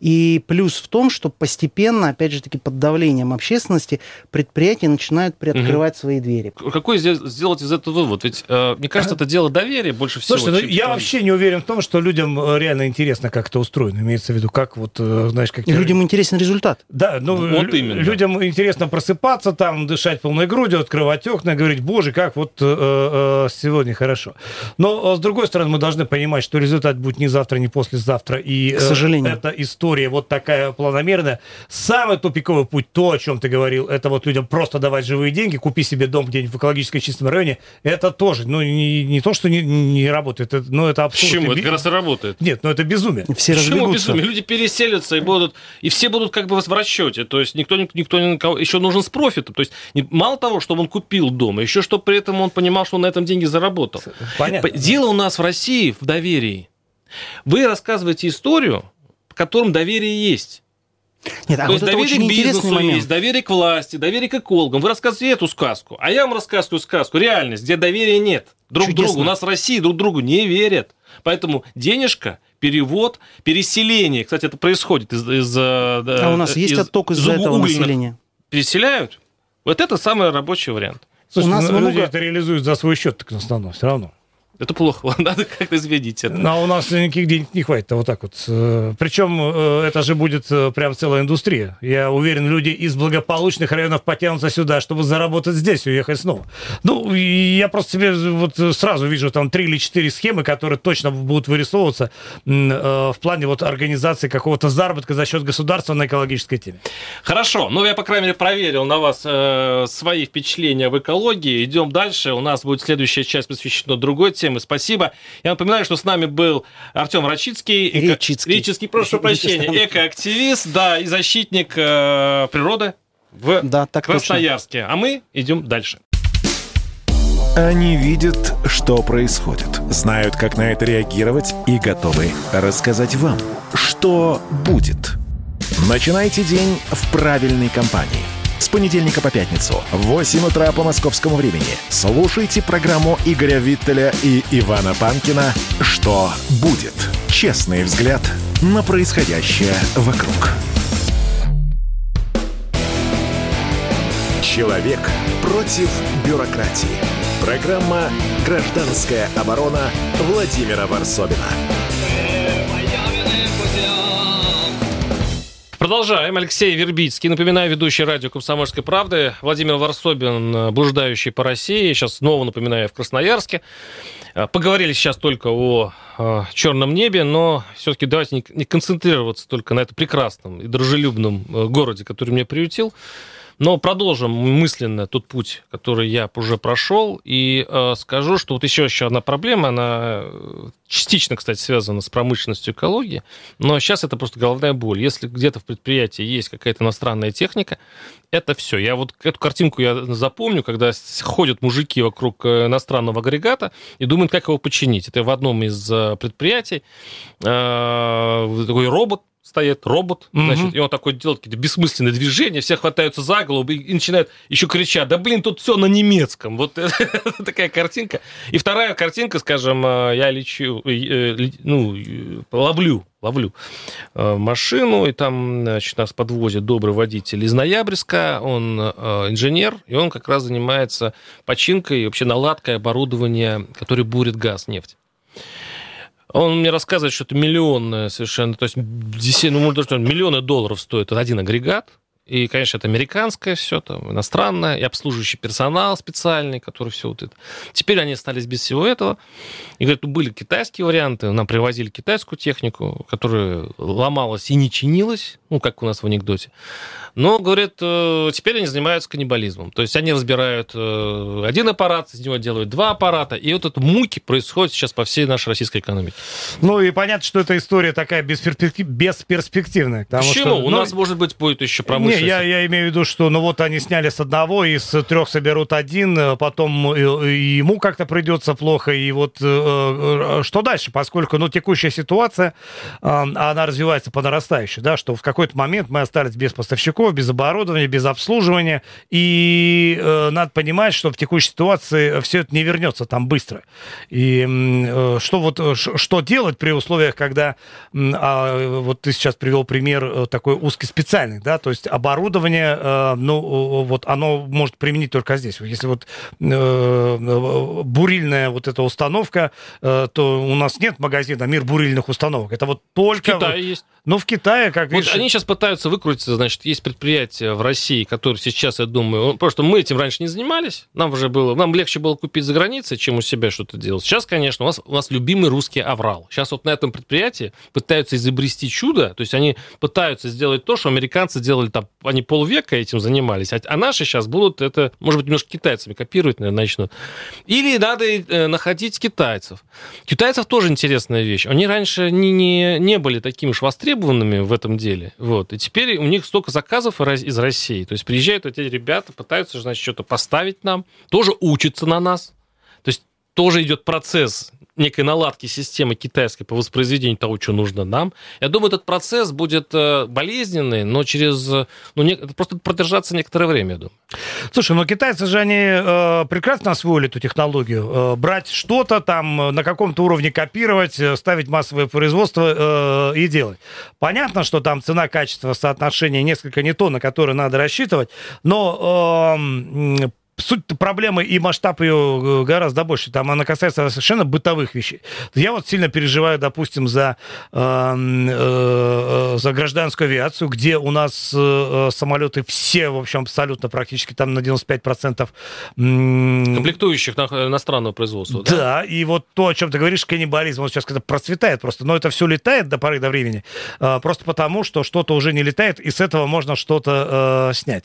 И плюс в том, что постепенно, опять же таки, под давлением общественности предприятия начинают приоткрывать свои двери. Какой здесь- сделать из этого вывод? Ведь, э, мне кажется, это дело доверия больше всего. Слушайте, ну, я человек. вообще не уверен в том, что людям э, реально интересно, как это устроено. Имеется в виду, как вот, э, знаешь, как... И людям интересен результат. Да, ну, Вот лю- именно. людям интересно просыпаться там, дышать полной грудью, открывать окна, говорить, боже, как вот э, э, сегодня хорошо. Но, э, с другой стороны, мы должны понимать, что результат будет не завтра, не послезавтра. И, К сожалению. э, эта история вот такая планомерная. Самый тупиковый путь, то, о чем ты говорил, это вот людям просто давать живые деньги, купи себе дом где-нибудь в экологически чистом районе. Это тоже, ну, не, не то, что не, не работает, это, ну, это абсурд. Почему? Это как раз и работает. Нет, ну это безумие. Все Почему безумие? Люди переселятся и будут, и все будут как бы в расчете. То есть никто, никто ни на кого, еще нужен с профитом. То есть мало того, чтобы он купил дом, а еще чтобы при этом он понимал, что он на этом деньги заработал. Понятно. Дело у нас в России в доверии. Вы рассказываете историю, в котором доверие есть. Нет, а То вот есть это доверие очень к интересный бизнесу момент. есть, доверие к власти, доверие к экологам. Вы рассказываете эту сказку, а я вам рассказываю сказку, реальность, где доверия нет друг к Чудесно. другу. У нас в России друг другу не верят. Поэтому денежка, перевод, переселение, кстати, это происходит из... из а у нас есть отток из-за этого населения? Переселяют. Вот это самый рабочий вариант. Слушай, у нас ну, много... люди это реализуют за свой счет, так в основном, все равно. Это плохо, надо как-то изменить это. А у нас никаких денег не хватит, вот так вот. Э, Причем э, это же будет э, прям целая индустрия. Я уверен, люди из благополучных районов потянутся сюда, чтобы заработать здесь и уехать снова. Ну, я просто себе вот сразу вижу там три или четыре схемы, которые точно будут вырисовываться в плане вот организации какого-то заработка за счет государства на экологической теме. Хорошо, ну я, по крайней мере, проверил на вас э, свои впечатления в экологии. Идем дальше. У нас будет следующая часть посвящена другой теме темы. Спасибо. Я напоминаю, что с нами был Артем Рачицкий. Ричицкий. Ричицкий, прошу прощения. Экоактивист, да, и защитник э, природы в да, так Красноярске. Точно. А мы идем дальше. Они видят, что происходит, знают, как на это реагировать и готовы рассказать вам, что будет. Начинайте день в правильной компании – с понедельника по пятницу в 8 утра по московскому времени. Слушайте программу Игоря Виттеля и Ивана Панкина «Что будет?» Честный взгляд на происходящее вокруг. Человек против бюрократии. Программа «Гражданская оборона» Владимира Варсобина. Продолжаем. Алексей Вербицкий. Напоминаю, ведущий радио «Комсомольской правды». Владимир Варсобин, блуждающий по России. Сейчас снова напоминаю, в Красноярске. А, поговорили сейчас только о а, черном небе, но все-таки давайте не концентрироваться только на этом прекрасном и дружелюбном э, городе, который меня приютил. Но продолжим мысленно тот путь, который я уже прошел, и э, скажу, что вот еще, еще одна проблема, она э, частично, кстати, связана с промышленностью экологии, но сейчас это просто головная боль. Если где-то в предприятии есть какая-то иностранная техника, это все. Я вот эту картинку я запомню, когда ходят мужики вокруг э, иностранного агрегата и думают, как его починить. Это в одном из э, предприятий э, такой робот стоит робот, угу. значит, и он такой делает какие-то бессмысленные движения, все хватаются за голову и, и начинают еще кричать, да блин, тут все на немецком. Вот такая картинка. И вторая картинка, скажем, э, я лечу, э, ну, ловлю, ловлю э, машину, и там, значит, нас подвозит добрый водитель из Ноябрьска, он инженер, и он как раз занимается починкой и вообще наладкой оборудования, которое бурит газ, нефть. Он мне рассказывает, что это миллионное совершенно, то есть ну, может, миллионы долларов стоит один агрегат, и, конечно, это американское все, там, иностранное, и обслуживающий персонал специальный, который все вот это. Теперь они остались без всего этого. И говорят, ну, были китайские варианты, нам привозили китайскую технику, которая ломалась и не чинилась, ну, как у нас в анекдоте. Но, говорят, э, теперь они занимаются каннибализмом. То есть они разбирают э, один аппарат, из него делают два аппарата. И вот это муки происходят сейчас по всей нашей российской экономике. Ну и понятно, что эта история такая бесперспектив... бесперспективная. Почему? Что, У ну, нас, может быть, будет еще промышленность. Я, я имею в виду, что ну вот они сняли с одного, из трех соберут один, э, потом ему как-то придется плохо. И вот что дальше? Поскольку ну, текущая ситуация, она развивается по нарастающей, да, что в какой-то момент мы остались без поставщиков без оборудования, без обслуживания. И э, надо понимать, что в текущей ситуации все это не вернется там быстро. И э, что вот э, что делать при условиях, когда э, вот ты сейчас привел пример э, такой узкоспециальный, да, то есть оборудование, э, ну вот оно может применить только здесь. Если вот э, бурильная вот эта установка, э, то у нас нет магазина «Мир бурильных установок». Это вот только... В Китае есть. Ну, в Китае, как вот видишь... Они сейчас пытаются выкрутиться, значит, есть предприятия в России, которые сейчас, я думаю, просто мы этим раньше не занимались, нам уже было, нам легче было купить за границей, чем у себя что-то делать. Сейчас, конечно, у нас, у нас любимый русский аврал. Сейчас вот на этом предприятии пытаются изобрести чудо, то есть они пытаются сделать то, что американцы делали там, они полвека этим занимались, а, а наши сейчас будут это, может быть, немножко китайцами копировать, наверное, начнут. Или надо э, находить китайцев. Китайцев тоже интересная вещь. Они раньше не, не, не были такими уж востребованными в этом деле. Вот. И теперь у них столько заказов из России. То есть приезжают эти ребята, пытаются, значит, что-то поставить нам, тоже учатся на нас. То есть тоже идет процесс некой наладки системы китайской по воспроизведению того, что нужно нам. Я думаю, этот процесс будет э, болезненный, но через... Ну, не, просто продержаться некоторое время, я думаю. Слушай, ну китайцы же, они э, прекрасно освоили эту технологию. Э, брать что-то там, э, на каком-то уровне копировать, э, ставить массовое производство э, и делать. Понятно, что там цена-качество соотношение несколько не то, на которое надо рассчитывать, но э, суть проблемы и масштаб ее э, гораздо больше. Там она касается совершенно бытовых вещей. Я вот сильно переживаю, допустим, за, э, э, за гражданскую авиацию, где у нас э, самолеты все, в общем, абсолютно практически там на 95%. Комплектующих на, иностранного производства. Да, да, и вот то, о чем ты говоришь, каннибализм, он сейчас когда процветает просто, но это все летает до поры до времени, э, просто потому, что что-то уже не летает, и с этого можно что-то э, снять.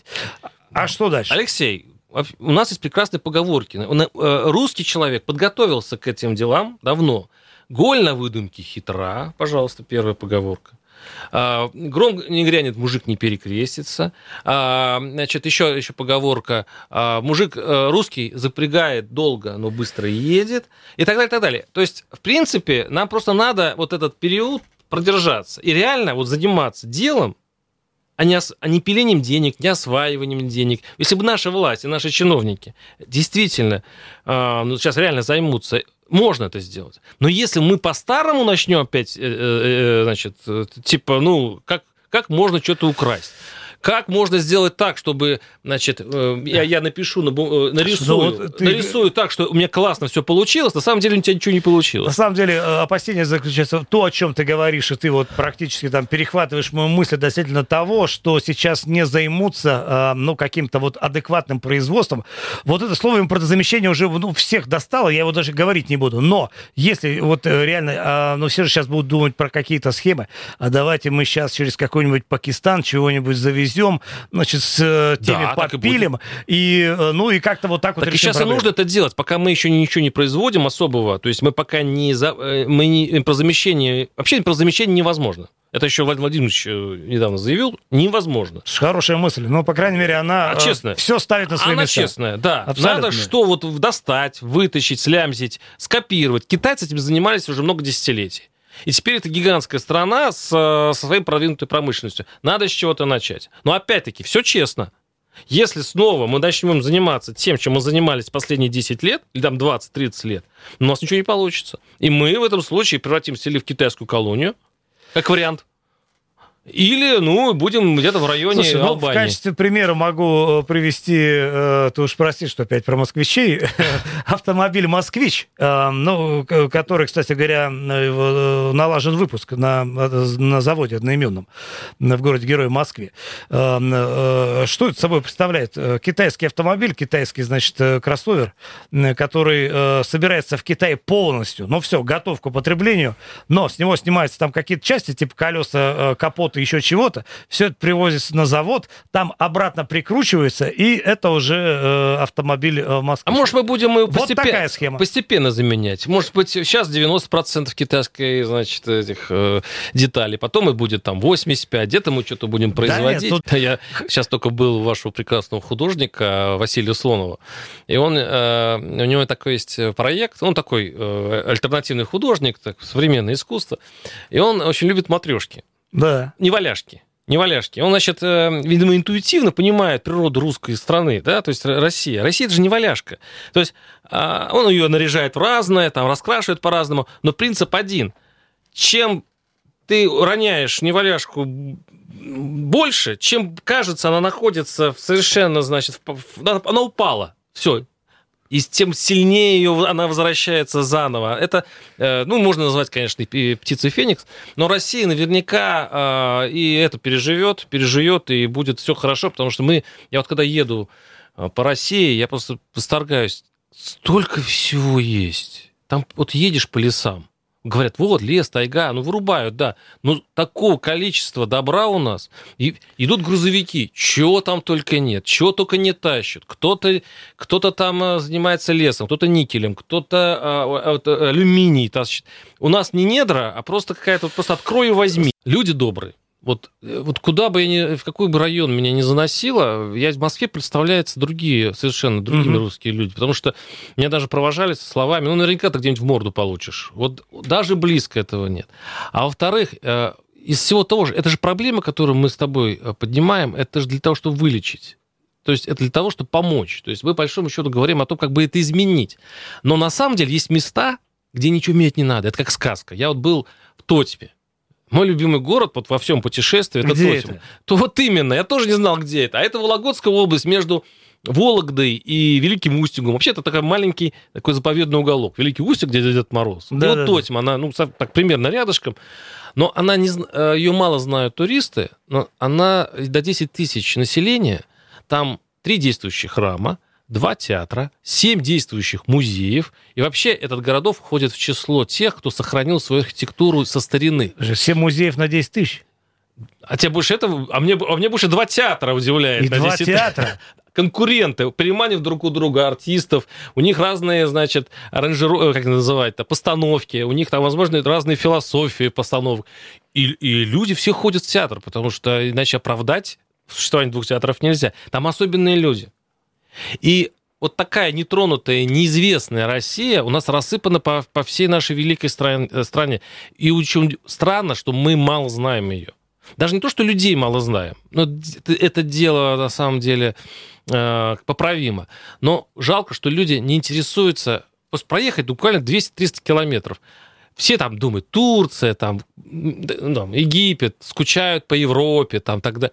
А что дальше? Алексей, у нас есть прекрасные поговорки. Э, русский человек подготовился к этим делам давно. Голь на выдумке хитра, пожалуйста, первая поговорка. А, гром не грянет, мужик не перекрестится. А, значит, еще, еще поговорка. А, мужик э, русский запрягает долго, но быстро едет. И так далее, и так далее. То есть, в принципе, нам просто надо вот этот период продержаться. И реально вот заниматься делом, а не, ос, а не пилением денег, не осваиванием денег. Если бы наша власть и наши чиновники действительно э, ну, сейчас реально займутся, можно это сделать. Но если мы по-старому начнем опять, э, э, э значит, э, типа, ну, как, как можно что-то украсть? Как можно сделать так, чтобы, значит, э, я, я напишу, э, нарисую, ну, вот ты... нарисую так, что у меня классно все получилось, на самом деле у тебя ничего не получилось. На самом деле э, опасение заключается в то, о чем ты говоришь, и ты вот практически там перехватываешь мою мысль относительно того, что сейчас не займутся, ну, каким-то вот адекватным производством. Вот это слово импортозамещение уже ну, всех достало, я его даже говорить не буду. Но если вот реально, ну, все же сейчас будут думать про какие-то схемы, а давайте мы сейчас через какой-нибудь Пакистан чего-нибудь завезем, привезем, значит, с э, теми да, подпилим, и, и, э, ну, и как-то вот так, так вот Так сейчас и нужно это делать, пока мы еще ничего не производим особого, то есть мы пока не... За, э, мы не про замещение... Вообще про замещение невозможно. Это еще Владимир Владимирович недавно заявил, невозможно. Хорошая мысль, но, по крайней мере, она а честная. все ставит на свои она места. Она честная, да. Абсолютно. Надо что вот достать, вытащить, слямзить, скопировать. Китайцы этим занимались уже много десятилетий. И теперь это гигантская страна с, со своей продвинутой промышленностью. Надо с чего-то начать. Но опять-таки, все честно. Если снова мы начнем заниматься тем, чем мы занимались последние 10 лет, или там 20-30 лет, у нас ничего не получится. И мы в этом случае превратимся или в китайскую колонию, как вариант, или, ну, будем где-то в районе Слушай, ну, Албании. в качестве примера могу э, привести, э, ты уж прости, что опять про москвичей, автомобиль «Москвич», э, ну, который, кстати говоря, налажен выпуск на, на заводе одноименном в городе-герое Москве. Что это собой представляет? Китайский автомобиль, китайский, значит, кроссовер, который собирается в Китае полностью, ну, все, готов к употреблению, но с него снимаются там какие-то части, типа колеса, капот чего-то, еще чего-то, все это привозится на завод, там обратно прикручивается, и это уже э, автомобиль э, в Москве. А может мы будем вот постепенно, такая схема. постепенно заменять? Может быть, сейчас 90% китайской, значит, этих э, деталей, потом и будет там 85, где-то мы что-то будем производить. Да нет, тут... Я сейчас только был у вашего прекрасного художника Василия Слонова, и он, э, у него такой есть проект, он такой э, альтернативный художник, так, современное искусство, и он очень любит матрешки. Да. Не валяшки. Не валяшки. Он, значит, э, видимо, интуитивно понимает природу русской страны, да, то есть Россия. Россия – это же не валяшка. То есть а, он ее наряжает в разное, там, раскрашивает по-разному, но принцип один. Чем ты роняешь неваляшку больше, чем кажется, она находится в совершенно, значит, она упала. Все, и тем сильнее ее она возвращается заново. Это, э, ну, можно назвать, конечно, птицей Феникс, но Россия наверняка э, и это переживет, переживет, и будет все хорошо, потому что мы, я вот когда еду э, по России, я просто восторгаюсь, столько всего есть. Там вот едешь по лесам, говорят, вот лес, тайга, ну вырубают, да. Но такого количества добра у нас. И идут грузовики, чего там только нет, чего только не тащат. Кто-то кто там э, занимается лесом, кто-то никелем, кто-то а, а, алюминий тащит. У нас не недра, а просто какая-то, просто открой и возьми. Люди добрые. Вот, э, вот куда бы я ни, в какой бы район меня не заносило, я в Москве представляются другие, совершенно другими mm-hmm. русские люди. Потому что меня даже провожали со словами, ну, наверняка ты где-нибудь в морду получишь. Вот даже близко этого нет. А во-вторых, э, из всего того же, это же проблема, которую мы с тобой э, поднимаем, это же для того, чтобы вылечить. То есть это для того, чтобы помочь. То есть мы, по большому счету, говорим о том, как бы это изменить. Но на самом деле есть места, где ничего менять не надо. Это как сказка. Я вот был в Тотьме. Мой любимый город вот во всем путешествии это Где Тотьма. это? То вот именно, я тоже не знал, где это. А это Вологодская область между Вологдой и Великим Устюгом. Вообще это такой маленький такой заповедный уголок. Великий Устюг, где Дед Мороз. Да, и вот да, Тотьма, она, ну, так примерно рядышком. Но она не, э, ее мало знают туристы, но она до 10 тысяч населения, там три действующих храма, два театра, семь действующих музеев. И вообще этот городов входит в число тех, кто сохранил свою архитектуру со старины. Семь музеев на 10 тысяч. А тебе больше этого, а мне, а мне больше два театра удивляет. И два 10 театра. конкуренты, переманив друг у друга артистов, у них разные, значит, аранжиру... э, как называть-то, постановки, у них там, возможно, разные философии постановок. И, и люди все ходят в театр, потому что иначе оправдать существование двух театров нельзя. Там особенные люди. И вот такая нетронутая, неизвестная Россия у нас рассыпана по, по всей нашей великой стран- э, стране. И очень странно, что мы мало знаем ее. Даже не то, что людей мало знаем, но это дело на самом деле э, поправимо. Но жалко, что люди не интересуются просто проехать буквально 200-300 километров. Все там думают, Турция, там, ну, там, Египет, скучают по Европе, там тогда.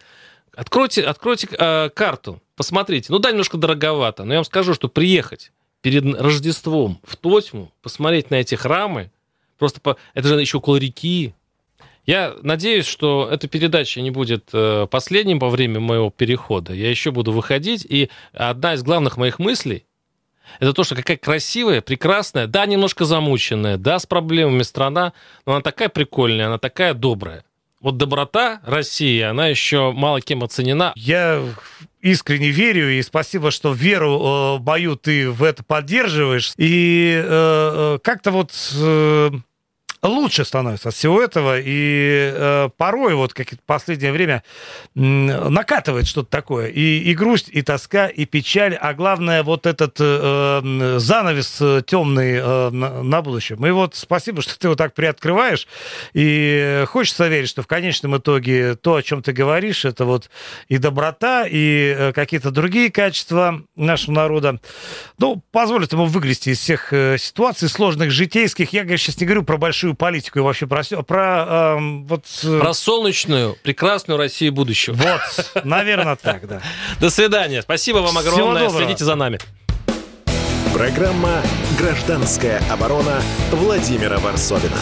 Откройте, откройте э, карту, посмотрите. Ну да, немножко дороговато, но я вам скажу, что приехать перед Рождеством в Тотьму, посмотреть на эти храмы, просто по... это же еще около реки. Я надеюсь, что эта передача не будет э, последним во время моего перехода. Я еще буду выходить, и одна из главных моих мыслей это то, что какая красивая, прекрасная, да, немножко замученная, да, с проблемами страна, но она такая прикольная, она такая добрая. Вот доброта России, она еще мало кем оценена. Я искренне верю, и спасибо, что веру э, мою ты в это поддерживаешь. И э, э, как-то вот э, лучше становится от всего этого, и э, порой вот как в последнее время накатывает что-то такое. И, и грусть, и тоска, и печаль, а главное вот этот э, занавес э, темный э, на, на будущем. И вот спасибо, что ты его так приоткрываешь, и хочется верить, что в конечном итоге то, о чем ты говоришь, это вот и доброта, и э, какие-то другие качества нашего народа, ну, позволят ему выгрести из всех э, ситуаций сложных, житейских. Я, конечно, сейчас не говорю про большую политику и вообще про про эм, вот... э, Про солнечную, прекрасную Россию будущего. Вот, наверное, так, да. До свидания. Спасибо вам огромное. Следите за нами. Программа «Гражданская оборона» Владимира Варсовина.